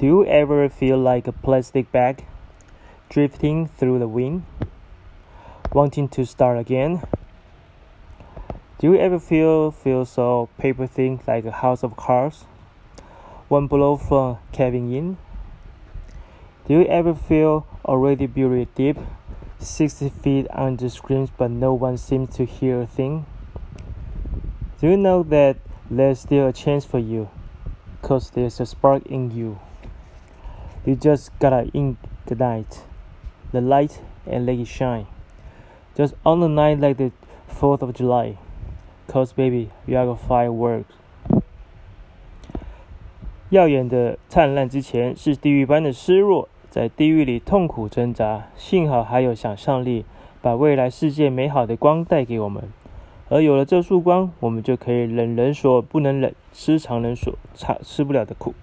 Do you ever feel like a plastic bag drifting through the wind, wanting to start again? Do you ever feel feel so paper thin like a house of cards? One blow from caving in? Do you ever feel already buried deep, 60 feet under screams but no one seems to hear a thing? Do you know that there's still a chance for you? Cause there's a spark in you. You just gotta ignite the light and let it shine. Just on a night like the 4th of July. Cause baby, you are a fireworks. 耀眼的灿烂之前是地狱般的失落，在地狱里痛苦挣扎。幸好还有想象力，把未来世界美好的光带给我们。而有了这束光，我们就可以忍人所不能忍，吃常人所吃吃不了的苦。